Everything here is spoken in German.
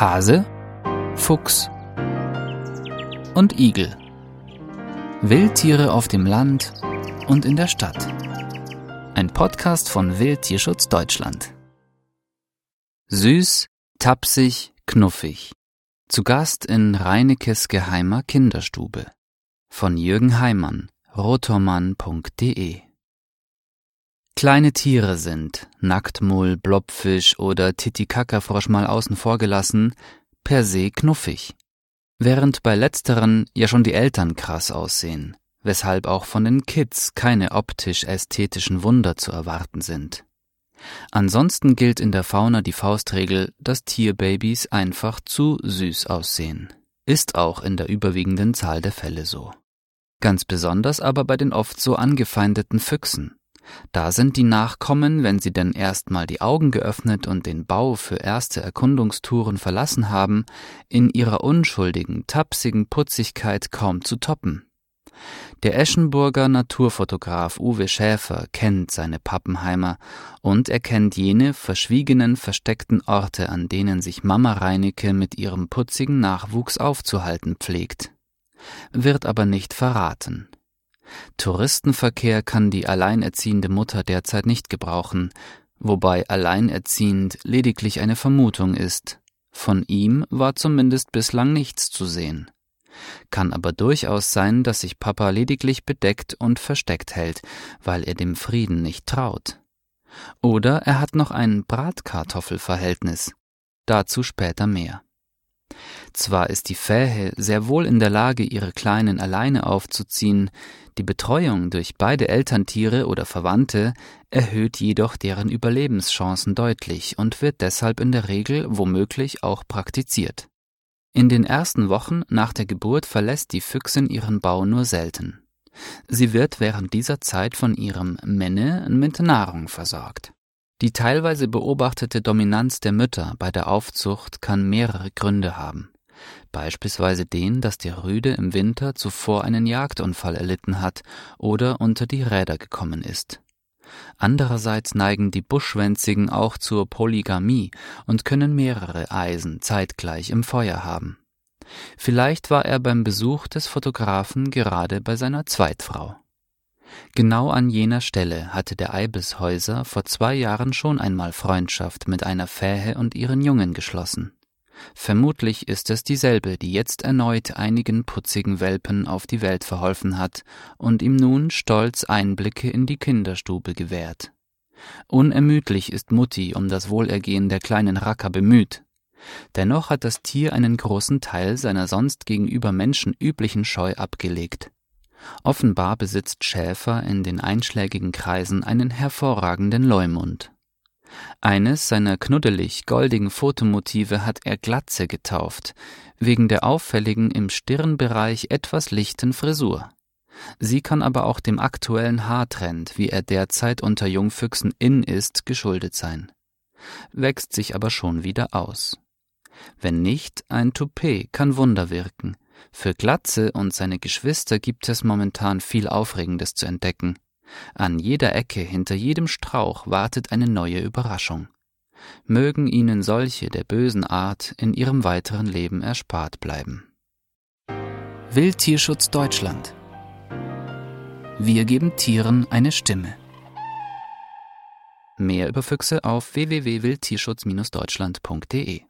Hase, Fuchs und Igel. Wildtiere auf dem Land und in der Stadt. Ein Podcast von Wildtierschutz Deutschland. Süß, tapsig, knuffig. Zu Gast in Reinekes geheimer Kinderstube. Von Jürgen Heimann, rotormann.de Kleine Tiere sind, Nacktmull, Blobfisch oder Titicacafrosch mal außen vor gelassen, per se knuffig. Während bei letzteren ja schon die Eltern krass aussehen, weshalb auch von den Kids keine optisch-ästhetischen Wunder zu erwarten sind. Ansonsten gilt in der Fauna die Faustregel, dass Tierbabys einfach zu süß aussehen. Ist auch in der überwiegenden Zahl der Fälle so. Ganz besonders aber bei den oft so angefeindeten Füchsen. Da sind die Nachkommen, wenn sie denn erstmal die Augen geöffnet und den Bau für erste Erkundungstouren verlassen haben, in ihrer unschuldigen, tapsigen Putzigkeit kaum zu toppen. Der Eschenburger Naturfotograf Uwe Schäfer kennt seine Pappenheimer und er kennt jene verschwiegenen, versteckten Orte, an denen sich Mama Reinecke mit ihrem putzigen Nachwuchs aufzuhalten pflegt. Wird aber nicht verraten. Touristenverkehr kann die alleinerziehende Mutter derzeit nicht gebrauchen, wobei alleinerziehend lediglich eine Vermutung ist. Von ihm war zumindest bislang nichts zu sehen. Kann aber durchaus sein, dass sich Papa lediglich bedeckt und versteckt hält, weil er dem Frieden nicht traut. Oder er hat noch ein Bratkartoffelverhältnis. Dazu später mehr. Zwar ist die Fähe sehr wohl in der Lage, ihre Kleinen alleine aufzuziehen, die Betreuung durch beide Elterntiere oder Verwandte erhöht jedoch deren Überlebenschancen deutlich und wird deshalb in der Regel womöglich auch praktiziert. In den ersten Wochen nach der Geburt verlässt die Füchsin ihren Bau nur selten. Sie wird während dieser Zeit von ihrem Menne mit Nahrung versorgt. Die teilweise beobachtete Dominanz der Mütter bei der Aufzucht kann mehrere Gründe haben. Beispielsweise den, dass der Rüde im Winter zuvor einen Jagdunfall erlitten hat oder unter die Räder gekommen ist. Andererseits neigen die Buschwänzigen auch zur Polygamie und können mehrere Eisen zeitgleich im Feuer haben. Vielleicht war er beim Besuch des Fotografen gerade bei seiner Zweitfrau. Genau an jener Stelle hatte der Eibishäuser vor zwei Jahren schon einmal Freundschaft mit einer Fähe und ihren Jungen geschlossen. Vermutlich ist es dieselbe, die jetzt erneut einigen putzigen Welpen auf die Welt verholfen hat und ihm nun stolz Einblicke in die Kinderstube gewährt. Unermüdlich ist Mutti um das Wohlergehen der kleinen Racker bemüht. Dennoch hat das Tier einen großen Teil seiner sonst gegenüber Menschen üblichen Scheu abgelegt. Offenbar besitzt Schäfer in den einschlägigen Kreisen einen hervorragenden Leumund. Eines seiner knuddelig goldigen Fotomotive hat er Glatze getauft, wegen der auffälligen im Stirnbereich etwas lichten Frisur. Sie kann aber auch dem aktuellen Haartrend, wie er derzeit unter Jungfüchsen in ist, geschuldet sein. Wächst sich aber schon wieder aus. Wenn nicht, ein Toupet kann Wunder wirken, für Glatze und seine Geschwister gibt es momentan viel Aufregendes zu entdecken. An jeder Ecke, hinter jedem Strauch wartet eine neue Überraschung. Mögen ihnen solche der bösen Art in ihrem weiteren Leben erspart bleiben. Wildtierschutz Deutschland Wir geben Tieren eine Stimme. Mehr über Füchse auf www.wildtierschutz-deutschland.de